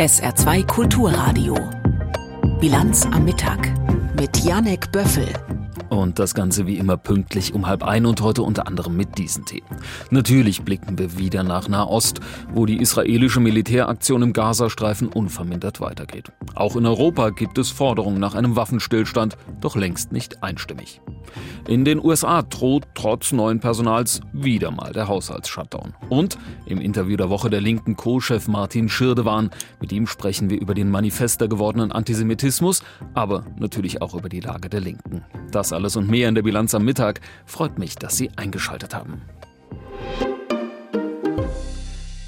SR2 Kulturradio. Bilanz am Mittag mit Janek Böffel. Und das Ganze wie immer pünktlich um halb ein und heute unter anderem mit diesen Themen. Natürlich blicken wir wieder nach Nahost, wo die israelische Militäraktion im Gazastreifen unvermindert weitergeht. Auch in Europa gibt es Forderungen nach einem Waffenstillstand, doch längst nicht einstimmig. In den USA droht trotz neuen Personals wieder mal der Haushaltsshutdown. Und im Interview der Woche der linken Co-Chef Martin Schirdewan, mit ihm sprechen wir über den manifester gewordenen Antisemitismus, aber natürlich auch über die Lage der Linken. Das alles und mehr in der Bilanz am Mittag. Freut mich, dass Sie eingeschaltet haben.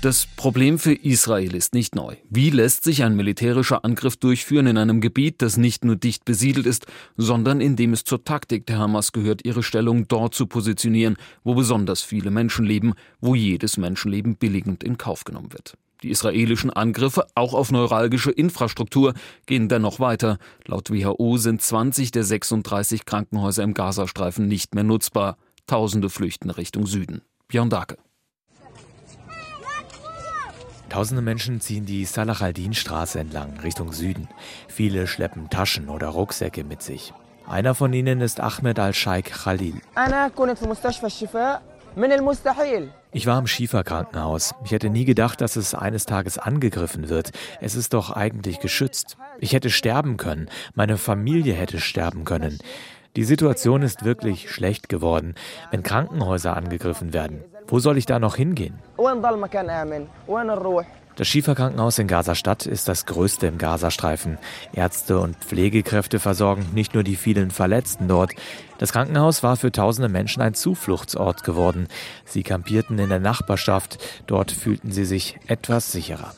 Das Problem für Israel ist nicht neu. Wie lässt sich ein militärischer Angriff durchführen in einem Gebiet, das nicht nur dicht besiedelt ist, sondern in dem es zur Taktik der Hamas gehört, ihre Stellung dort zu positionieren, wo besonders viele Menschen leben, wo jedes Menschenleben billigend in Kauf genommen wird. Die israelischen Angriffe, auch auf neuralgische Infrastruktur, gehen dennoch weiter. Laut WHO sind 20 der 36 Krankenhäuser im Gazastreifen nicht mehr nutzbar. Tausende flüchten Richtung Süden. Björn Dake. Tausende Menschen ziehen die Salah al-Din-Straße entlang, Richtung Süden. Viele schleppen Taschen oder Rucksäcke mit sich. Einer von ihnen ist Ahmed al-Sheikh Khalil. Ich war im Schieferkrankenhaus. Ich hätte nie gedacht, dass es eines Tages angegriffen wird. Es ist doch eigentlich geschützt. Ich hätte sterben können. Meine Familie hätte sterben können. Die Situation ist wirklich schlecht geworden, wenn Krankenhäuser angegriffen werden. Wo soll ich da noch hingehen? Das Schieferkrankenhaus in Gaza-Stadt ist das größte im Gazastreifen. Ärzte und Pflegekräfte versorgen nicht nur die vielen Verletzten dort. Das Krankenhaus war für tausende Menschen ein Zufluchtsort geworden. Sie kampierten in der Nachbarschaft. Dort fühlten sie sich etwas sicherer.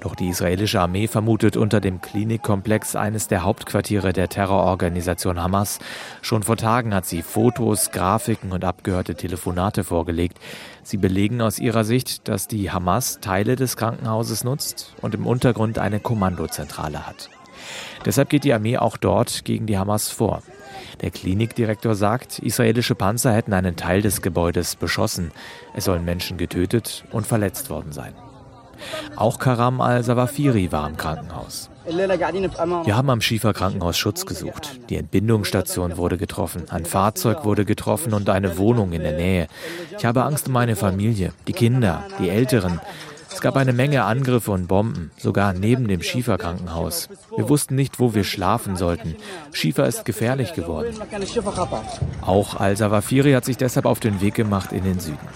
Doch die israelische Armee vermutet unter dem Klinikkomplex eines der Hauptquartiere der Terrororganisation Hamas. Schon vor Tagen hat sie Fotos, Grafiken und abgehörte Telefonate vorgelegt. Sie belegen aus ihrer Sicht, dass die Hamas Teile des Krankenhauses nutzt und im Untergrund eine Kommandozentrale hat. Deshalb geht die Armee auch dort gegen die Hamas vor. Der Klinikdirektor sagt, israelische Panzer hätten einen Teil des Gebäudes beschossen. Es sollen Menschen getötet und verletzt worden sein. Auch Karam al-Sawafiri war im Krankenhaus. Wir haben am Schieferkrankenhaus Schutz gesucht. Die Entbindungsstation wurde getroffen, ein Fahrzeug wurde getroffen und eine Wohnung in der Nähe. Ich habe Angst um meine Familie, die Kinder, die Älteren. Es gab eine Menge Angriffe und Bomben, sogar neben dem Schieferkrankenhaus. Wir wussten nicht, wo wir schlafen sollten. Schiefer ist gefährlich geworden. Auch Al-Sawafiri hat sich deshalb auf den Weg gemacht in den Süden.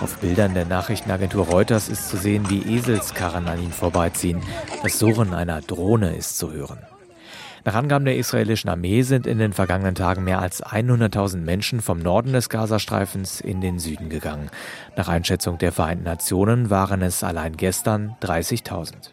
Auf Bildern der Nachrichtenagentur Reuters ist zu sehen, wie Eselskarren an ihm vorbeiziehen. Das Surren einer Drohne ist zu hören. Nach Angaben der israelischen Armee sind in den vergangenen Tagen mehr als 100.000 Menschen vom Norden des Gazastreifens in den Süden gegangen. Nach Einschätzung der Vereinten Nationen waren es allein gestern 30.000.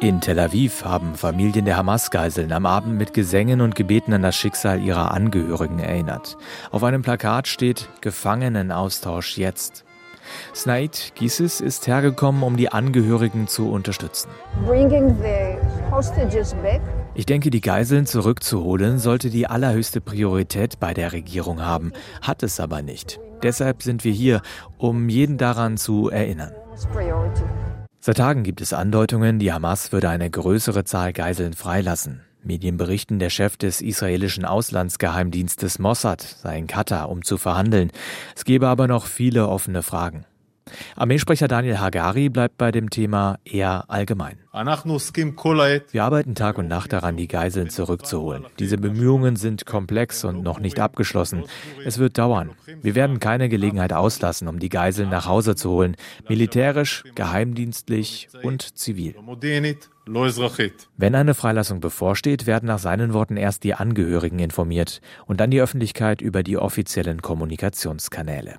In Tel Aviv haben Familien der Hamas-Geiseln am Abend mit Gesängen und Gebeten an das Schicksal ihrer Angehörigen erinnert. Auf einem Plakat steht Gefangenenaustausch jetzt. Snaid Gises ist hergekommen, um die Angehörigen zu unterstützen. Ich denke, die Geiseln zurückzuholen sollte die allerhöchste Priorität bei der Regierung haben, hat es aber nicht. Deshalb sind wir hier, um jeden daran zu erinnern. Seit Tagen gibt es Andeutungen, die Hamas würde eine größere Zahl Geiseln freilassen. Medien berichten, der Chef des israelischen Auslandsgeheimdienstes Mossad sei in Katar, um zu verhandeln. Es gebe aber noch viele offene Fragen. Armeesprecher Daniel Hagari bleibt bei dem Thema eher allgemein. Wir arbeiten Tag und Nacht daran, die Geiseln zurückzuholen. Diese Bemühungen sind komplex und noch nicht abgeschlossen. Es wird dauern. Wir werden keine Gelegenheit auslassen, um die Geiseln nach Hause zu holen. Militärisch, geheimdienstlich und zivil. Wenn eine Freilassung bevorsteht, werden nach seinen Worten erst die Angehörigen informiert und dann die Öffentlichkeit über die offiziellen Kommunikationskanäle.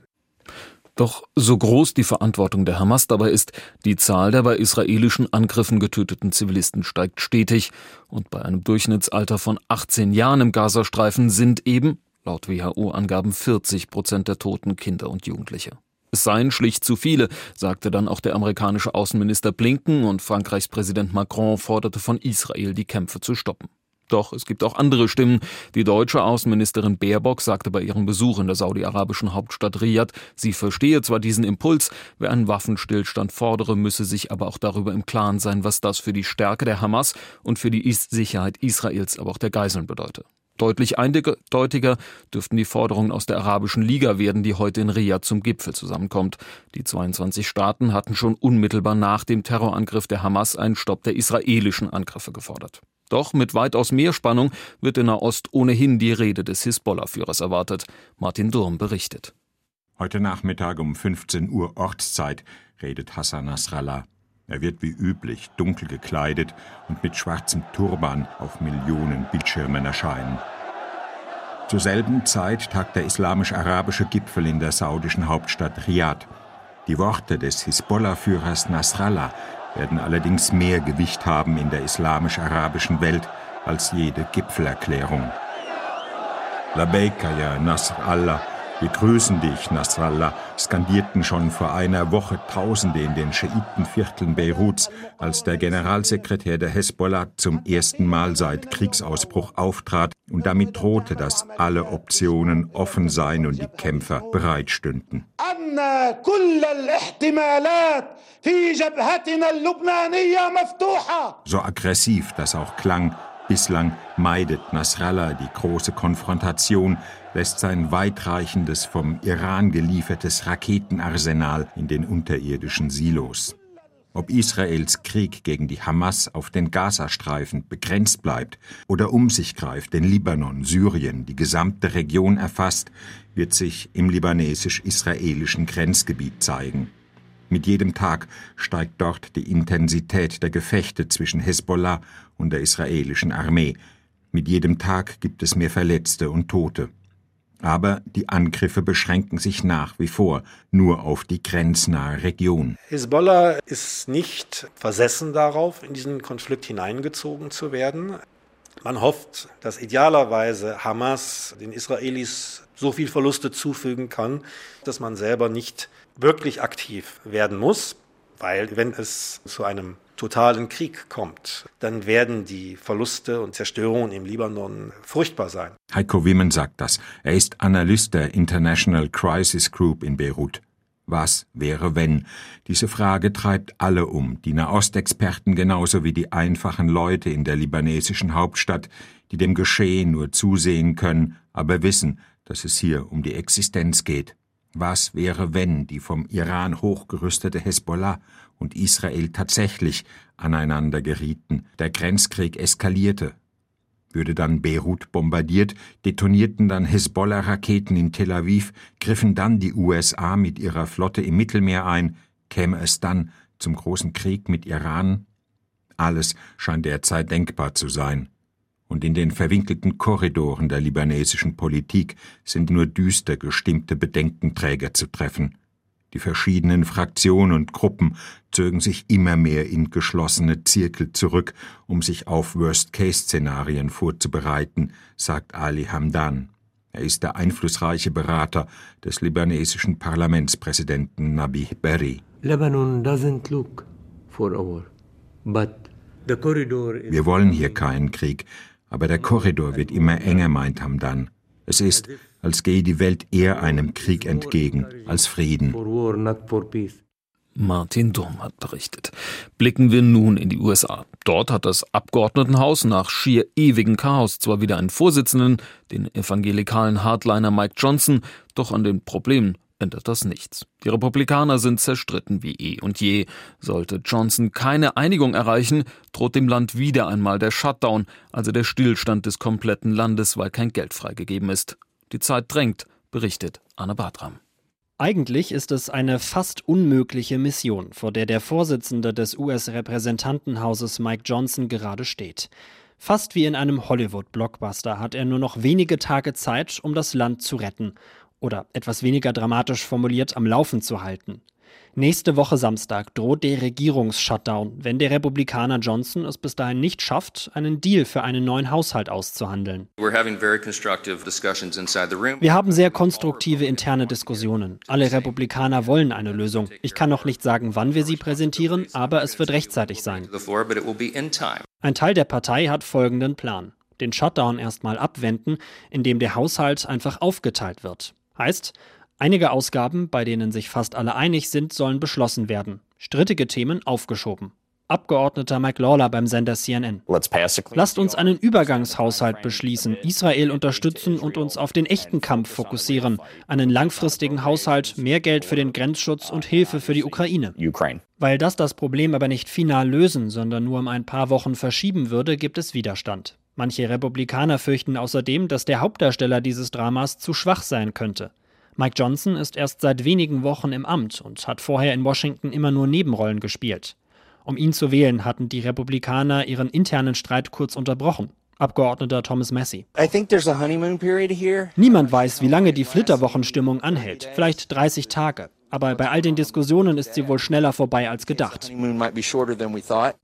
Doch so groß die Verantwortung der Hamas dabei ist, die Zahl der bei israelischen Angriffen getöteten Zivilisten steigt stetig und bei einem Durchschnittsalter von 18 Jahren im Gazastreifen sind eben, laut WHO-Angaben, 40 Prozent der Toten Kinder und Jugendliche. Es seien schlicht zu viele, sagte dann auch der amerikanische Außenminister Blinken und Frankreichs Präsident Macron forderte von Israel, die Kämpfe zu stoppen. Doch es gibt auch andere Stimmen. Die deutsche Außenministerin Baerbock sagte bei ihrem Besuch in der saudi-arabischen Hauptstadt Riyadh, sie verstehe zwar diesen Impuls, wer einen Waffenstillstand fordere, müsse sich aber auch darüber im Klaren sein, was das für die Stärke der Hamas und für die Sicherheit Israels, aber auch der Geiseln bedeute. Deutlich eindeutiger dürften die Forderungen aus der Arabischen Liga werden, die heute in Riyadh zum Gipfel zusammenkommt. Die 22 Staaten hatten schon unmittelbar nach dem Terrorangriff der Hamas einen Stopp der israelischen Angriffe gefordert. Doch mit weitaus mehr Spannung wird in Nahost ohnehin die Rede des Hisbollah-Führers erwartet. Martin Durm berichtet. Heute Nachmittag um 15 Uhr Ortszeit redet Hassan Nasrallah. Er wird wie üblich dunkel gekleidet und mit schwarzem Turban auf Millionen Bildschirmen erscheinen. Zur selben Zeit tagt der islamisch-arabische Gipfel in der saudischen Hauptstadt Riyadh. Die Worte des Hisbollah-Führers Nasrallah werden allerdings mehr Gewicht haben in der islamisch-arabischen Welt als jede Gipfelerklärung. Labeika ya Nasr Allah, wir grüßen dich, Nasrallah, skandierten schon vor einer Woche Tausende in den Schiitenvierteln Beiruts, als der Generalsekretär der Hezbollah zum ersten Mal seit Kriegsausbruch auftrat und damit drohte, dass alle Optionen offen seien und die Kämpfer bereitstünden. So aggressiv das auch klang, bislang meidet Nasrallah die große Konfrontation, lässt sein weitreichendes vom Iran geliefertes Raketenarsenal in den unterirdischen Silos. Ob Israels Krieg gegen die Hamas auf den Gazastreifen begrenzt bleibt oder um sich greift, den Libanon, Syrien, die gesamte Region erfasst, wird sich im libanesisch-israelischen Grenzgebiet zeigen. Mit jedem Tag steigt dort die Intensität der Gefechte zwischen Hezbollah und der israelischen Armee. Mit jedem Tag gibt es mehr Verletzte und Tote. Aber die Angriffe beschränken sich nach wie vor nur auf die grenznahe Region. Hezbollah ist nicht versessen darauf, in diesen Konflikt hineingezogen zu werden. Man hofft, dass idealerweise Hamas den Israelis so viel Verluste zufügen kann, dass man selber nicht wirklich aktiv werden muss, weil wenn es zu einem totalen Krieg kommt, dann werden die Verluste und Zerstörungen im Libanon furchtbar sein. Heiko Wimmen sagt das. Er ist Analyst der International Crisis Group in Beirut. Was wäre wenn? Diese Frage treibt alle um, die Nahostexperten genauso wie die einfachen Leute in der libanesischen Hauptstadt, die dem Geschehen nur zusehen können, aber wissen, dass es hier um die Existenz geht. Was wäre, wenn die vom Iran hochgerüstete Hezbollah und Israel tatsächlich aneinander gerieten, der Grenzkrieg eskalierte? Würde dann Beirut bombardiert, detonierten dann Hezbollah-Raketen in Tel Aviv, griffen dann die USA mit ihrer Flotte im Mittelmeer ein, käme es dann zum großen Krieg mit Iran? Alles scheint derzeit denkbar zu sein und in den verwinkelten Korridoren der libanesischen Politik sind nur düster gestimmte Bedenkenträger zu treffen. Die verschiedenen Fraktionen und Gruppen zögen sich immer mehr in geschlossene Zirkel zurück, um sich auf Worst-Case-Szenarien vorzubereiten, sagt Ali Hamdan. Er ist der einflussreiche Berater des libanesischen Parlamentspräsidenten Nabi Berri. Lebanon doesn't look for war, but wir wollen hier keinen Krieg, aber der Korridor wird immer enger, meint Hamdan. Es ist, als gehe die Welt eher einem Krieg entgegen als Frieden. Martin Durm hat berichtet. Blicken wir nun in die USA. Dort hat das Abgeordnetenhaus nach schier ewigem Chaos zwar wieder einen Vorsitzenden, den evangelikalen Hardliner Mike Johnson, doch an den Problemen ändert das nichts. Die Republikaner sind zerstritten wie eh und je. Sollte Johnson keine Einigung erreichen, droht dem Land wieder einmal der Shutdown, also der Stillstand des kompletten Landes, weil kein Geld freigegeben ist. Die Zeit drängt, berichtet Anne Bartram. Eigentlich ist es eine fast unmögliche Mission, vor der der Vorsitzende des US-Repräsentantenhauses Mike Johnson gerade steht. Fast wie in einem Hollywood-Blockbuster hat er nur noch wenige Tage Zeit, um das Land zu retten oder etwas weniger dramatisch formuliert am Laufen zu halten. Nächste Woche Samstag droht der Regierungsshutdown, wenn der Republikaner Johnson es bis dahin nicht schafft, einen Deal für einen neuen Haushalt auszuhandeln. Wir haben sehr konstruktive interne Diskussionen. Alle Republikaner wollen eine Lösung. Ich kann noch nicht sagen, wann wir sie präsentieren, aber es wird rechtzeitig sein. Ein Teil der Partei hat folgenden Plan. den Shutdown erstmal abwenden, indem der Haushalt einfach aufgeteilt wird. Heißt, einige Ausgaben, bei denen sich fast alle einig sind, sollen beschlossen werden, strittige Themen aufgeschoben. Abgeordneter Mike Lawler beim Sender CNN. Lasst uns einen Übergangshaushalt beschließen, Israel unterstützen und uns auf den echten Kampf fokussieren. Einen langfristigen Haushalt, mehr Geld für den Grenzschutz und Hilfe für die Ukraine. Weil das das Problem aber nicht final lösen, sondern nur um ein paar Wochen verschieben würde, gibt es Widerstand. Manche Republikaner fürchten außerdem, dass der Hauptdarsteller dieses Dramas zu schwach sein könnte. Mike Johnson ist erst seit wenigen Wochen im Amt und hat vorher in Washington immer nur Nebenrollen gespielt. Um ihn zu wählen, hatten die Republikaner ihren internen Streit kurz unterbrochen. Abgeordneter Thomas Massey. Niemand weiß, wie lange die Flitterwochenstimmung anhält. Vielleicht 30 Tage. Aber bei all den Diskussionen ist sie wohl schneller vorbei als gedacht.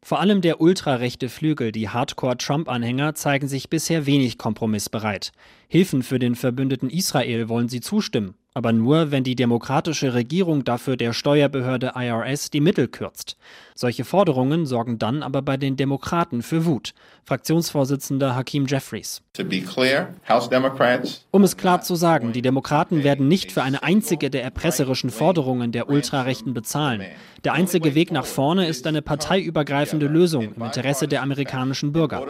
Vor allem der ultrarechte Flügel, die Hardcore-Trump-Anhänger, zeigen sich bisher wenig kompromissbereit. Hilfen für den Verbündeten Israel wollen sie zustimmen, aber nur, wenn die demokratische Regierung dafür der Steuerbehörde IRS die Mittel kürzt. Solche Forderungen sorgen dann aber bei den Demokraten für Wut. Fraktionsvorsitzender Hakim Jeffries. um es klar zu sagen, die Demokraten werden nicht für eine einzige der erpresserischen Forderungen der Ultrarechten bezahlen. Der einzige Weg nach vorne ist eine parteiübergreifende Lösung im Interesse der amerikanischen Bürger.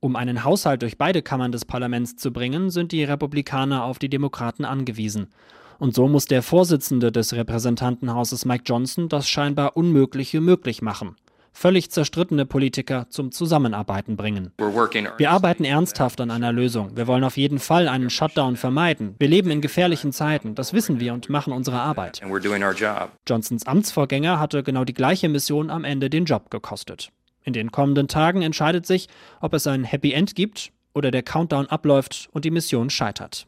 Um einen Haushalt durch beide Kammern des Parlaments zu bringen, sind die Republikaner auf die Demokraten angewiesen. Und so muss der Vorsitzende des Repräsentantenhauses Mike Johnson das scheinbar Unmögliche möglich machen völlig zerstrittene Politiker zum Zusammenarbeiten bringen. Wir arbeiten ernsthaft an einer Lösung. Wir wollen auf jeden Fall einen Shutdown vermeiden. Wir leben in gefährlichen Zeiten, das wissen wir und machen unsere Arbeit. Johnsons Amtsvorgänger hatte genau die gleiche Mission am Ende den Job gekostet. In den kommenden Tagen entscheidet sich, ob es ein Happy End gibt oder der Countdown abläuft und die Mission scheitert.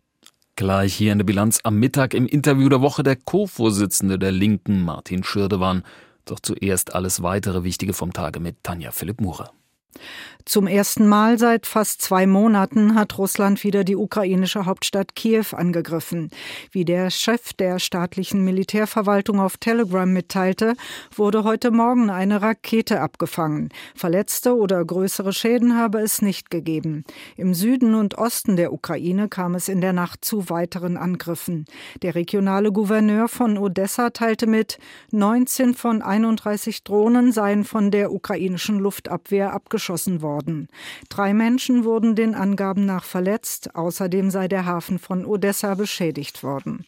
Gleich hier in der Bilanz am Mittag im Interview der Woche der Co-Vorsitzende der Linken, Martin Schirdewan. Doch zuerst alles weitere Wichtige vom Tage mit Tanja Philipp Murer. Zum ersten Mal seit fast zwei Monaten hat Russland wieder die ukrainische Hauptstadt Kiew angegriffen. Wie der Chef der staatlichen Militärverwaltung auf Telegram mitteilte, wurde heute Morgen eine Rakete abgefangen. Verletzte oder größere Schäden habe es nicht gegeben. Im Süden und Osten der Ukraine kam es in der Nacht zu weiteren Angriffen. Der regionale Gouverneur von Odessa teilte mit, 19 von 31 Drohnen seien von der ukrainischen Luftabwehr abgeschossen worden worden. Drei Menschen wurden den Angaben nach verletzt, außerdem sei der Hafen von Odessa beschädigt worden.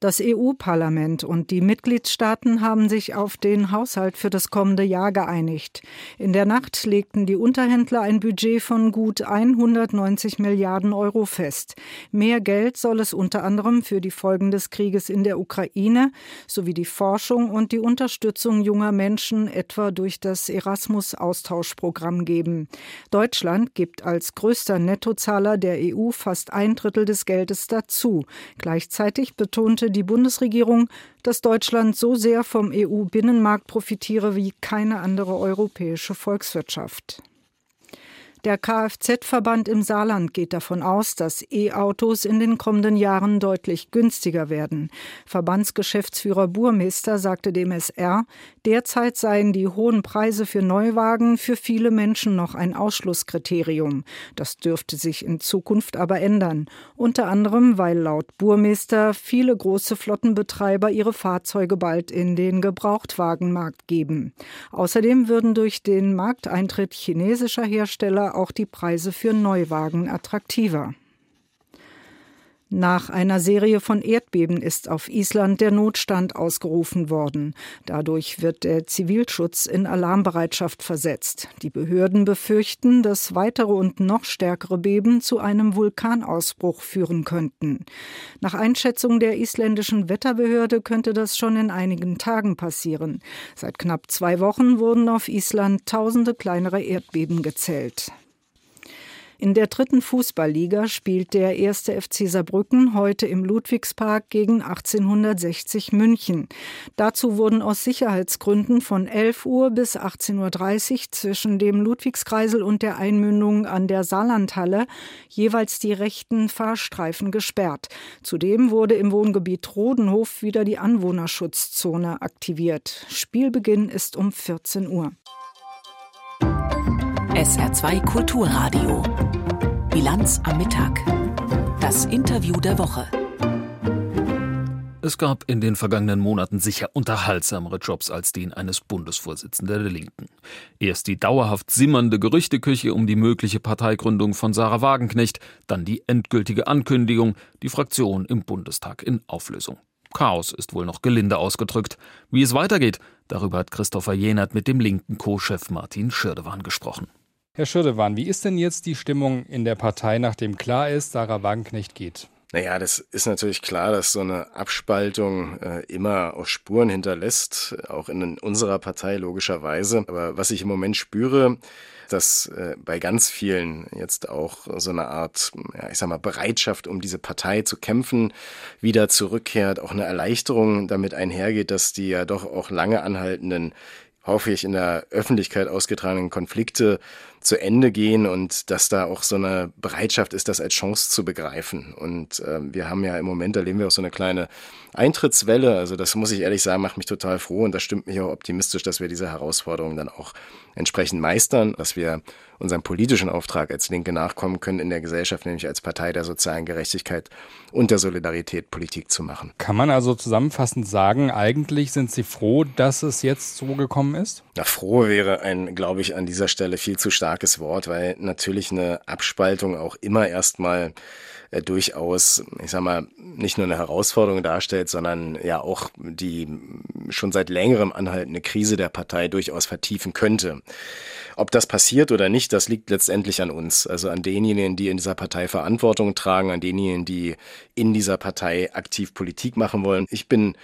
Das EU-Parlament und die Mitgliedstaaten haben sich auf den Haushalt für das kommende Jahr geeinigt. In der Nacht legten die Unterhändler ein Budget von gut 190 Milliarden Euro fest. Mehr Geld soll es unter anderem für die Folgen des Krieges in der Ukraine sowie die Forschung und die Unterstützung junger Menschen etwa durch das Erasmus-Austauschprogramm geben. Deutschland gibt als größter Nettozahler der EU fast ein Drittel des Geldes dazu. Gleichzeitig betonte die Bundesregierung, dass Deutschland so sehr vom EU-Binnenmarkt profitiere wie keine andere europäische Volkswirtschaft. Der Kfz-Verband im Saarland geht davon aus, dass E-Autos in den kommenden Jahren deutlich günstiger werden. Verbandsgeschäftsführer Burmeister sagte dem SR, derzeit seien die hohen Preise für Neuwagen für viele Menschen noch ein Ausschlusskriterium. Das dürfte sich in Zukunft aber ändern. Unter anderem, weil laut Burmeister viele große Flottenbetreiber ihre Fahrzeuge bald in den Gebrauchtwagenmarkt geben. Außerdem würden durch den Markteintritt chinesischer Hersteller auch die Preise für Neuwagen attraktiver. Nach einer Serie von Erdbeben ist auf Island der Notstand ausgerufen worden. Dadurch wird der Zivilschutz in Alarmbereitschaft versetzt. Die Behörden befürchten, dass weitere und noch stärkere Beben zu einem Vulkanausbruch führen könnten. Nach Einschätzung der isländischen Wetterbehörde könnte das schon in einigen Tagen passieren. Seit knapp zwei Wochen wurden auf Island tausende kleinere Erdbeben gezählt. In der dritten Fußballliga spielt der erste FC Saarbrücken heute im Ludwigspark gegen 1860 München. Dazu wurden aus Sicherheitsgründen von 11 Uhr bis 18.30 Uhr zwischen dem Ludwigskreisel und der Einmündung an der Saarlandhalle jeweils die rechten Fahrstreifen gesperrt. Zudem wurde im Wohngebiet Rodenhof wieder die Anwohnerschutzzone aktiviert. Spielbeginn ist um 14 Uhr. SR2 Kulturradio. Bilanz am Mittag. Das Interview der Woche. Es gab in den vergangenen Monaten sicher unterhaltsamere Jobs als den eines Bundesvorsitzenden der Linken. Erst die dauerhaft simmernde Gerüchteküche um die mögliche Parteigründung von Sarah Wagenknecht, dann die endgültige Ankündigung, die Fraktion im Bundestag in Auflösung. Chaos ist wohl noch gelinde ausgedrückt. Wie es weitergeht, darüber hat Christopher Jenert mit dem linken Co-Chef Martin Schirdewan gesprochen. Herr Schirdewan, wie ist denn jetzt die Stimmung in der Partei, nachdem klar ist, Sarah Wagenknecht geht? Naja, das ist natürlich klar, dass so eine Abspaltung äh, immer auch Spuren hinterlässt, auch in unserer Partei logischerweise. Aber was ich im Moment spüre, dass äh, bei ganz vielen jetzt auch so eine Art, ja, ich sag mal, Bereitschaft, um diese Partei zu kämpfen, wieder zurückkehrt, auch eine Erleichterung damit einhergeht, dass die ja doch auch lange anhaltenden hoffe ich, in der Öffentlichkeit ausgetragenen Konflikte zu Ende gehen und dass da auch so eine Bereitschaft ist, das als Chance zu begreifen. Und äh, wir haben ja im Moment, erleben wir auch so eine kleine Eintrittswelle. Also das muss ich ehrlich sagen, macht mich total froh und das stimmt mich auch optimistisch, dass wir diese Herausforderungen dann auch entsprechend meistern, dass wir unserem politischen Auftrag als Linke nachkommen können in der Gesellschaft, nämlich als Partei der sozialen Gerechtigkeit und der Solidarität Politik zu machen. Kann man also zusammenfassend sagen, eigentlich sind Sie froh, dass es jetzt so gekommen ist? Na, froh wäre ein, glaube ich, an dieser Stelle viel zu starkes Wort, weil natürlich eine Abspaltung auch immer erstmal äh, durchaus, ich sag mal, nicht nur eine Herausforderung darstellt, sondern ja auch die schon seit längerem anhaltende Krise der Partei durchaus vertiefen könnte. Ob das passiert oder nicht, das liegt letztendlich an uns, also an denjenigen, die in dieser Partei Verantwortung tragen, an denjenigen, die in dieser Partei aktiv Politik machen wollen. Ich bin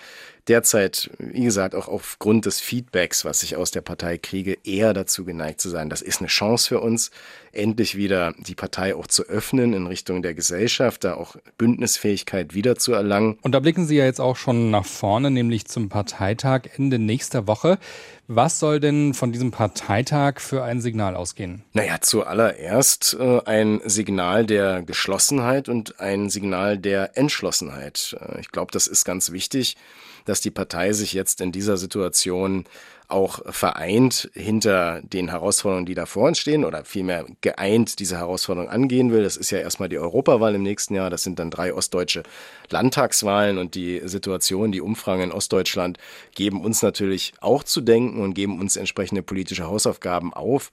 derzeit, wie gesagt, auch aufgrund des Feedbacks, was ich aus der Partei kriege, eher dazu geneigt zu sein. Das ist eine Chance für uns, endlich wieder die Partei auch zu öffnen in Richtung der Gesellschaft, da auch Bündnisfähigkeit wieder zu erlangen. Und da blicken Sie ja jetzt auch schon nach vorne, nämlich zum Parteitag Ende nächster Woche. Was soll denn von diesem Parteitag für ein Signal ausgehen? Naja, zuallererst äh, ein Signal der Geschlossenheit und ein Signal der Entschlossenheit. Äh, ich glaube, das ist ganz wichtig dass die Partei sich jetzt in dieser Situation auch vereint hinter den Herausforderungen, die da vor uns stehen oder vielmehr geeint diese Herausforderungen angehen will. Das ist ja erstmal die Europawahl im nächsten Jahr. Das sind dann drei ostdeutsche Landtagswahlen und die Situation, die Umfragen in Ostdeutschland geben uns natürlich auch zu denken und geben uns entsprechende politische Hausaufgaben auf.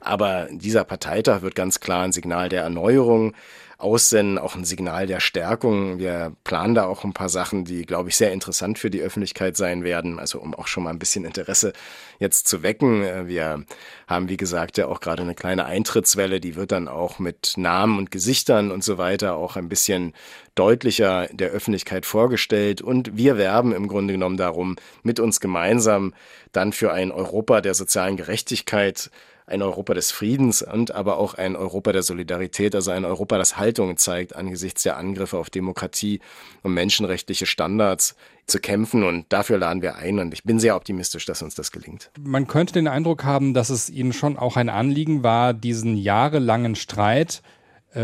Aber dieser Parteitag wird ganz klar ein Signal der Erneuerung aussenden, auch ein Signal der Stärkung. Wir planen da auch ein paar Sachen, die, glaube ich, sehr interessant für die Öffentlichkeit sein werden, also um auch schon mal ein bisschen Interesse jetzt zu wecken. Wir haben, wie gesagt, ja auch gerade eine kleine Eintrittswelle, die wird dann auch mit Namen und Gesichtern und so weiter auch ein bisschen deutlicher der Öffentlichkeit vorgestellt. Und wir werben im Grunde genommen darum, mit uns gemeinsam dann für ein Europa der sozialen Gerechtigkeit ein Europa des Friedens und aber auch ein Europa der Solidarität, also ein Europa, das Haltungen zeigt angesichts der Angriffe auf Demokratie und menschenrechtliche Standards zu kämpfen. Und dafür laden wir ein. Und ich bin sehr optimistisch, dass uns das gelingt. Man könnte den Eindruck haben, dass es Ihnen schon auch ein Anliegen war, diesen jahrelangen Streit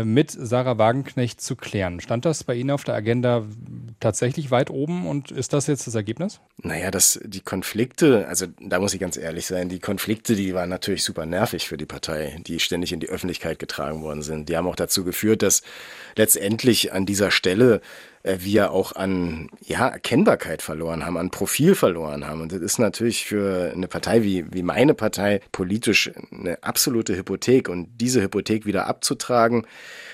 mit Sarah Wagenknecht zu klären. Stand das bei Ihnen auf der Agenda tatsächlich weit oben und ist das jetzt das Ergebnis? Naja, das, die Konflikte, also da muss ich ganz ehrlich sein, die Konflikte, die waren natürlich super nervig für die Partei, die ständig in die Öffentlichkeit getragen worden sind. Die haben auch dazu geführt, dass letztendlich an dieser Stelle äh, wir auch an ja, Erkennbarkeit verloren haben, an Profil verloren haben. Und das ist natürlich für eine Partei wie, wie meine Partei politisch eine absolute Hypothek. Und diese Hypothek wieder abzutragen,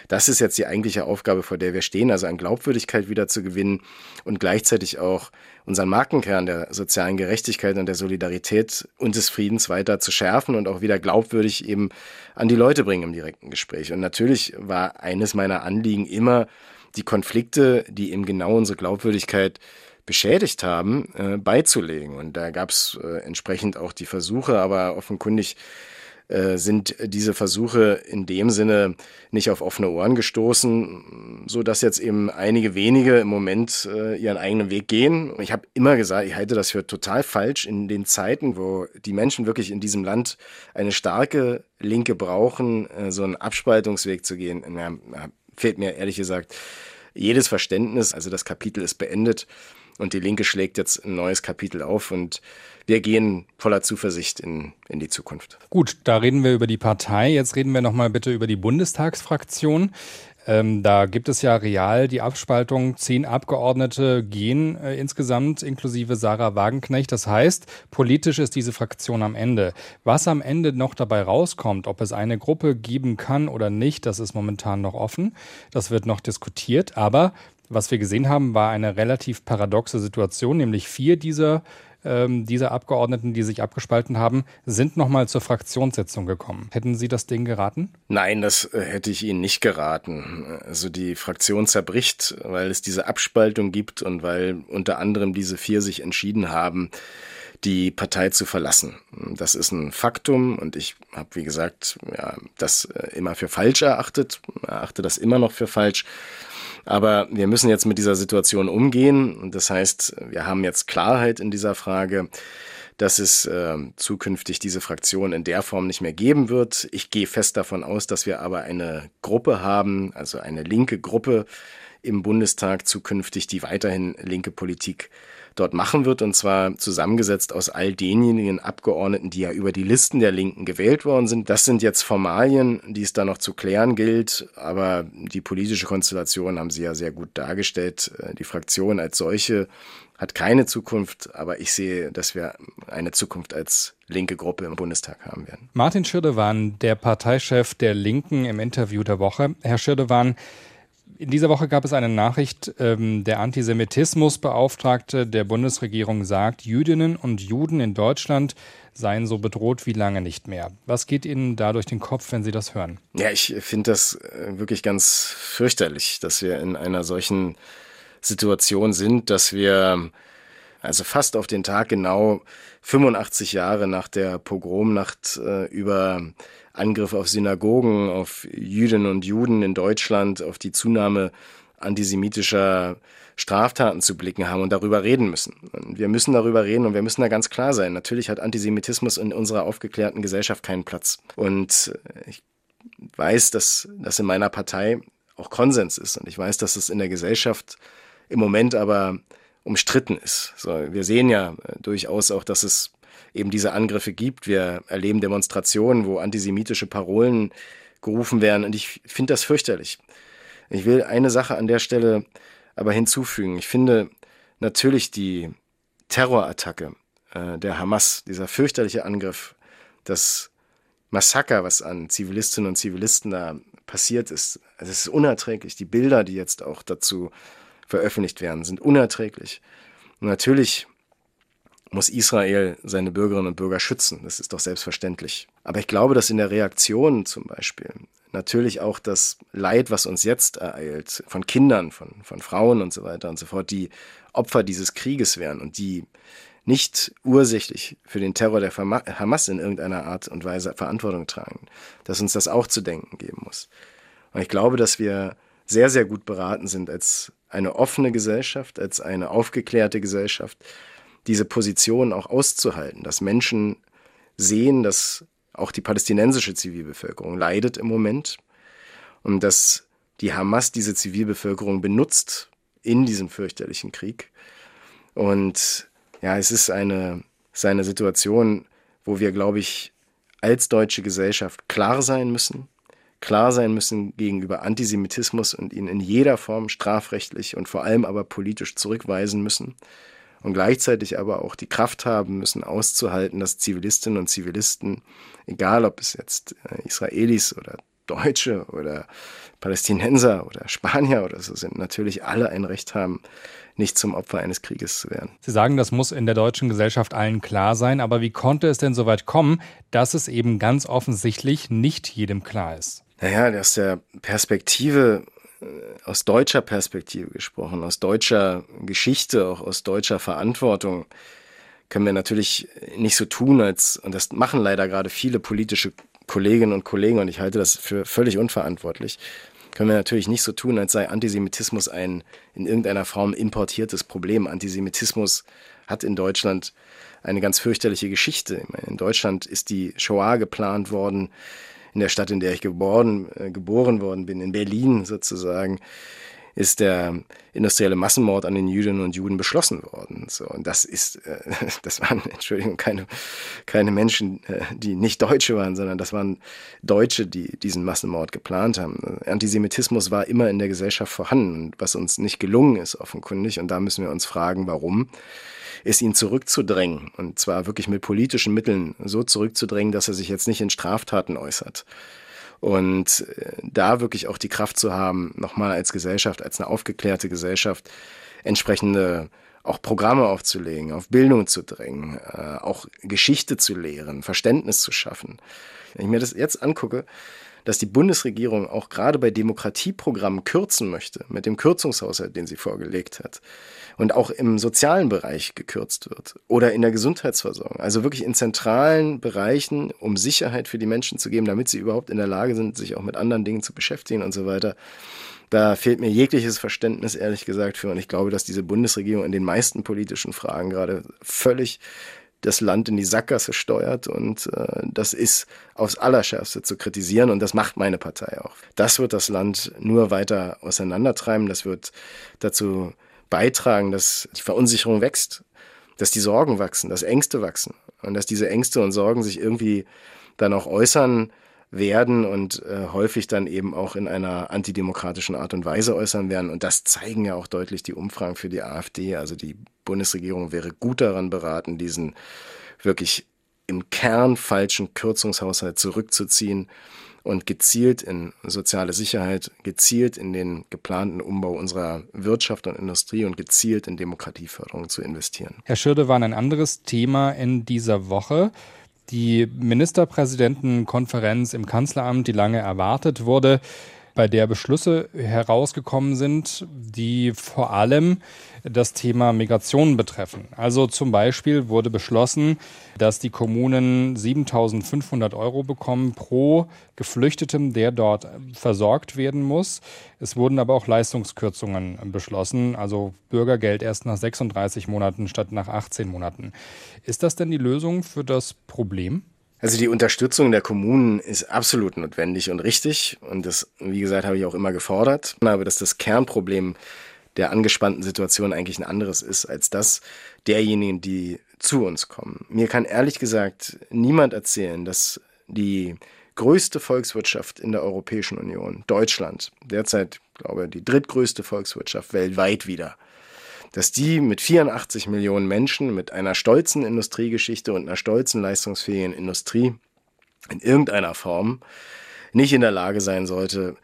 das ist jetzt die eigentliche Aufgabe, vor der wir stehen, also an Glaubwürdigkeit wieder zu gewinnen und gleichzeitig auch unseren Markenkern der sozialen Gerechtigkeit und der Solidarität und des Friedens weiter zu schärfen und auch wieder glaubwürdig eben an die Leute bringen im direkten Gespräch. Und natürlich war eines meiner Anliegen immer, die Konflikte, die eben genau unsere Glaubwürdigkeit beschädigt haben, äh, beizulegen. Und da gab es äh, entsprechend auch die Versuche, aber offenkundig äh, sind diese Versuche in dem Sinne nicht auf offene Ohren gestoßen, so dass jetzt eben einige wenige im Moment äh, ihren eigenen Weg gehen. Ich habe immer gesagt, ich halte das für total falsch in den Zeiten, wo die Menschen wirklich in diesem Land eine starke Linke brauchen, äh, so einen Abspaltungsweg zu gehen. Ja, fehlt mir ehrlich gesagt jedes Verständnis. Also das Kapitel ist beendet. Und die Linke schlägt jetzt ein neues Kapitel auf und wir gehen voller Zuversicht in, in die Zukunft. Gut, da reden wir über die Partei. Jetzt reden wir nochmal bitte über die Bundestagsfraktion. Ähm, da gibt es ja real die Abspaltung. Zehn Abgeordnete gehen äh, insgesamt, inklusive Sarah Wagenknecht. Das heißt, politisch ist diese Fraktion am Ende. Was am Ende noch dabei rauskommt, ob es eine Gruppe geben kann oder nicht, das ist momentan noch offen. Das wird noch diskutiert. Aber was wir gesehen haben, war eine relativ paradoxe Situation, nämlich vier dieser ähm, diese Abgeordneten, die sich abgespalten haben, sind nochmal zur Fraktionssitzung gekommen. Hätten Sie das Ding geraten? Nein, das äh, hätte ich Ihnen nicht geraten. Also die Fraktion zerbricht, weil es diese Abspaltung gibt und weil unter anderem diese vier sich entschieden haben, die Partei zu verlassen. Das ist ein Faktum und ich habe, wie gesagt, ja, das äh, immer für falsch erachtet, erachte das immer noch für falsch. Aber wir müssen jetzt mit dieser Situation umgehen. Und das heißt, wir haben jetzt Klarheit in dieser Frage dass es äh, zukünftig diese Fraktion in der Form nicht mehr geben wird. Ich gehe fest davon aus, dass wir aber eine Gruppe haben, also eine linke Gruppe im Bundestag zukünftig, die weiterhin linke Politik dort machen wird, und zwar zusammengesetzt aus all denjenigen Abgeordneten, die ja über die Listen der Linken gewählt worden sind. Das sind jetzt Formalien, die es da noch zu klären gilt, aber die politische Konstellation haben Sie ja sehr gut dargestellt. Äh, die Fraktion als solche hat keine Zukunft, aber ich sehe, dass wir eine Zukunft als linke Gruppe im Bundestag haben werden. Martin Schirdewan, der Parteichef der Linken im Interview der Woche. Herr Schirdewan, in dieser Woche gab es eine Nachricht, ähm, der Antisemitismusbeauftragte der Bundesregierung sagt, Jüdinnen und Juden in Deutschland seien so bedroht wie lange nicht mehr. Was geht Ihnen da durch den Kopf, wenn Sie das hören? Ja, ich finde das äh, wirklich ganz fürchterlich, dass wir in einer solchen Situation sind, dass wir also fast auf den Tag genau 85 Jahre nach der Pogromnacht äh, über Angriffe auf Synagogen, auf Jüdinnen und Juden in Deutschland, auf die Zunahme antisemitischer Straftaten zu blicken haben und darüber reden müssen. Wir müssen darüber reden und wir müssen da ganz klar sein. Natürlich hat Antisemitismus in unserer aufgeklärten Gesellschaft keinen Platz. Und ich weiß, dass das in meiner Partei auch Konsens ist. Und ich weiß, dass es in der Gesellschaft im Moment aber umstritten ist. So, wir sehen ja durchaus auch, dass es eben diese Angriffe gibt. Wir erleben Demonstrationen, wo antisemitische Parolen gerufen werden und ich finde das fürchterlich. Ich will eine Sache an der Stelle aber hinzufügen. Ich finde natürlich die Terrorattacke äh, der Hamas, dieser fürchterliche Angriff, das Massaker, was an Zivilistinnen und Zivilisten da passiert ist, also es ist unerträglich. Die Bilder, die jetzt auch dazu veröffentlicht werden, sind unerträglich. Und natürlich muss Israel seine Bürgerinnen und Bürger schützen. Das ist doch selbstverständlich. Aber ich glaube, dass in der Reaktion zum Beispiel natürlich auch das Leid, was uns jetzt ereilt, von Kindern, von, von Frauen und so weiter und so fort, die Opfer dieses Krieges wären und die nicht ursächlich für den Terror der Hamas in irgendeiner Art und Weise Verantwortung tragen, dass uns das auch zu denken geben muss. Und ich glaube, dass wir sehr, sehr gut beraten sind als eine offene Gesellschaft, als eine aufgeklärte Gesellschaft, diese Position auch auszuhalten, dass Menschen sehen, dass auch die palästinensische Zivilbevölkerung leidet im Moment und dass die Hamas diese Zivilbevölkerung benutzt in diesem fürchterlichen Krieg. Und ja, es ist eine, es ist eine Situation, wo wir, glaube ich, als deutsche Gesellschaft klar sein müssen, klar sein müssen gegenüber Antisemitismus und ihn in jeder Form strafrechtlich und vor allem aber politisch zurückweisen müssen und gleichzeitig aber auch die Kraft haben müssen, auszuhalten, dass Zivilistinnen und Zivilisten, egal ob es jetzt äh, Israelis oder Deutsche oder Palästinenser oder Spanier oder so sind, natürlich alle ein Recht haben, nicht zum Opfer eines Krieges zu werden. Sie sagen, das muss in der deutschen Gesellschaft allen klar sein, aber wie konnte es denn so weit kommen, dass es eben ganz offensichtlich nicht jedem klar ist? Naja, aus der Perspektive aus deutscher Perspektive gesprochen, aus deutscher Geschichte, auch aus deutscher Verantwortung, können wir natürlich nicht so tun, als, und das machen leider gerade viele politische Kolleginnen und Kollegen, und ich halte das für völlig unverantwortlich, können wir natürlich nicht so tun, als sei Antisemitismus ein in irgendeiner Form importiertes Problem. Antisemitismus hat in Deutschland eine ganz fürchterliche Geschichte. In Deutschland ist die Shoah geplant worden in der Stadt, in der ich geboren, äh, geboren worden bin, in Berlin sozusagen. Ist der industrielle Massenmord an den Jüdinnen und Juden beschlossen worden. So, und das ist, äh, das waren, Entschuldigung, keine, keine Menschen, äh, die nicht Deutsche waren, sondern das waren Deutsche, die diesen Massenmord geplant haben. Antisemitismus war immer in der Gesellschaft vorhanden, was uns nicht gelungen ist, offenkundig. Und da müssen wir uns fragen, warum ist ihn zurückzudrängen und zwar wirklich mit politischen Mitteln so zurückzudrängen, dass er sich jetzt nicht in Straftaten äußert. Und äh, da wirklich auch die Kraft zu haben, nochmal als Gesellschaft, als eine aufgeklärte Gesellschaft, entsprechende auch Programme aufzulegen, auf Bildung zu drängen, äh, auch Geschichte zu lehren, Verständnis zu schaffen. Wenn ich mir das jetzt angucke, dass die Bundesregierung auch gerade bei Demokratieprogrammen kürzen möchte, mit dem Kürzungshaushalt, den sie vorgelegt hat, und auch im sozialen Bereich gekürzt wird oder in der Gesundheitsversorgung. Also wirklich in zentralen Bereichen, um Sicherheit für die Menschen zu geben, damit sie überhaupt in der Lage sind, sich auch mit anderen Dingen zu beschäftigen und so weiter. Da fehlt mir jegliches Verständnis, ehrlich gesagt, für. Und ich glaube, dass diese Bundesregierung in den meisten politischen Fragen gerade völlig das Land in die Sackgasse steuert und äh, das ist aufs Allerschärfste zu kritisieren und das macht meine Partei auch. Das wird das Land nur weiter auseinandertreiben, das wird dazu beitragen, dass die Verunsicherung wächst, dass die Sorgen wachsen, dass Ängste wachsen und dass diese Ängste und Sorgen sich irgendwie dann auch äußern werden und äh, häufig dann eben auch in einer antidemokratischen Art und Weise äußern werden. Und das zeigen ja auch deutlich die Umfragen für die AfD. Also die Bundesregierung wäre gut daran beraten, diesen wirklich im Kern falschen Kürzungshaushalt zurückzuziehen und gezielt in soziale Sicherheit, gezielt in den geplanten Umbau unserer Wirtschaft und Industrie und gezielt in Demokratieförderung zu investieren. Herr Schirde war ein anderes Thema in dieser Woche. Die Ministerpräsidentenkonferenz im Kanzleramt, die lange erwartet wurde, bei der Beschlüsse herausgekommen sind, die vor allem das Thema Migration betreffen. Also zum Beispiel wurde beschlossen, dass die Kommunen 7.500 Euro bekommen pro Geflüchtetem, der dort versorgt werden muss. Es wurden aber auch Leistungskürzungen beschlossen, also Bürgergeld erst nach 36 Monaten statt nach 18 Monaten. Ist das denn die Lösung für das Problem? Also die Unterstützung der Kommunen ist absolut notwendig und richtig. Und das, wie gesagt, habe ich auch immer gefordert. Aber dass das Kernproblem der angespannten Situation eigentlich ein anderes ist als das derjenigen, die zu uns kommen. Mir kann ehrlich gesagt niemand erzählen, dass die größte Volkswirtschaft in der Europäischen Union, Deutschland, derzeit, glaube ich, die drittgrößte Volkswirtschaft weltweit wieder, dass die mit 84 Millionen Menschen, mit einer stolzen Industriegeschichte und einer stolzen leistungsfähigen Industrie in irgendeiner Form nicht in der Lage sein sollte,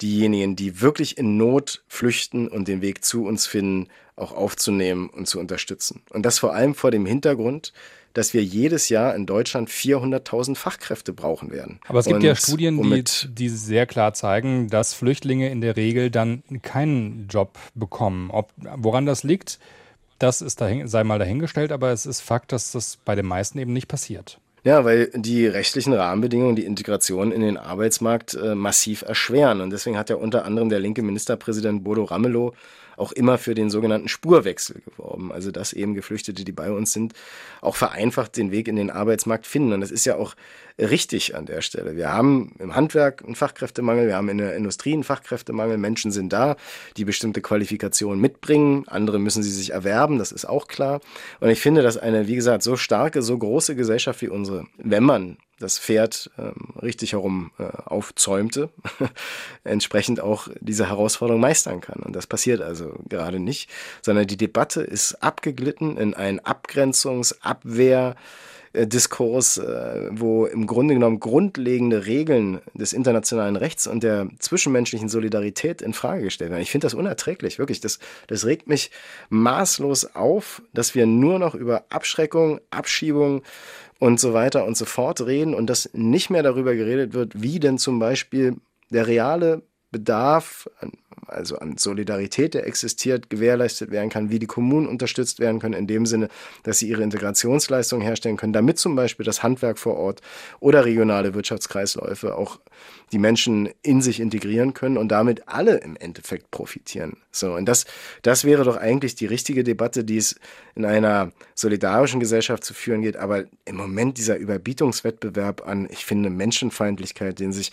diejenigen, die wirklich in Not flüchten und den Weg zu uns finden, auch aufzunehmen und zu unterstützen. Und das vor allem vor dem Hintergrund, dass wir jedes Jahr in Deutschland 400.000 Fachkräfte brauchen werden. Aber es gibt und ja Studien, die, die sehr klar zeigen, dass Flüchtlinge in der Regel dann keinen Job bekommen. Ob, woran das liegt, das ist dahin, sei mal dahingestellt, aber es ist Fakt, dass das bei den meisten eben nicht passiert. Ja, weil die rechtlichen Rahmenbedingungen die Integration in den Arbeitsmarkt äh, massiv erschweren. Und deswegen hat ja unter anderem der linke Ministerpräsident Bodo Ramelow auch immer für den sogenannten Spurwechsel geworben. Also dass eben Geflüchtete, die bei uns sind, auch vereinfacht den Weg in den Arbeitsmarkt finden. Und das ist ja auch richtig an der Stelle. Wir haben im Handwerk einen Fachkräftemangel, wir haben in der Industrie einen Fachkräftemangel. Menschen sind da, die bestimmte Qualifikationen mitbringen. Andere müssen sie sich erwerben, das ist auch klar. Und ich finde, dass eine, wie gesagt, so starke, so große Gesellschaft wie unsere, wenn man das Pferd ähm, richtig herum äh, aufzäumte, entsprechend auch diese Herausforderung meistern kann. Und das passiert also gerade nicht, sondern die Debatte ist abgeglitten in einen Abgrenzungs-, Abwehr-, Diskurs, äh, wo im Grunde genommen grundlegende Regeln des internationalen Rechts und der zwischenmenschlichen Solidarität in Frage gestellt werden. Ich finde das unerträglich, wirklich. Das, das regt mich maßlos auf, dass wir nur noch über Abschreckung, Abschiebung, und so weiter und so fort reden und dass nicht mehr darüber geredet wird, wie denn zum Beispiel der reale Bedarf, also an Solidarität, der existiert, gewährleistet werden kann, wie die Kommunen unterstützt werden können, in dem Sinne, dass sie ihre Integrationsleistungen herstellen können, damit zum Beispiel das Handwerk vor Ort oder regionale Wirtschaftskreisläufe auch die Menschen in sich integrieren können und damit alle im Endeffekt profitieren. So, und das, das wäre doch eigentlich die richtige Debatte, die es in einer solidarischen Gesellschaft zu führen geht. Aber im Moment dieser Überbietungswettbewerb an, ich finde, Menschenfeindlichkeit, den sich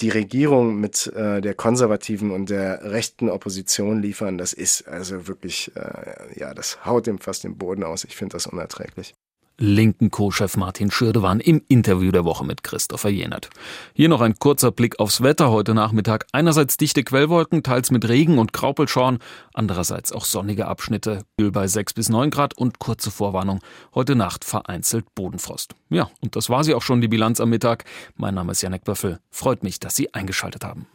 die Regierung mit äh, der konservativen und der rechten Opposition liefern, das ist also wirklich, äh, ja, das haut dem fast den Boden aus. Ich finde das unerträglich linken Co-Chef Martin Schirdewan im Interview der Woche mit Christopher Jenert. Hier noch ein kurzer Blick aufs Wetter heute Nachmittag. Einerseits dichte Quellwolken, teils mit Regen und Graupelschorn, andererseits auch sonnige Abschnitte, Kühl bei 6 bis 9 Grad und kurze Vorwarnung. Heute Nacht vereinzelt Bodenfrost. Ja, und das war sie auch schon, die Bilanz am Mittag. Mein Name ist Janek Böffel. Freut mich, dass Sie eingeschaltet haben.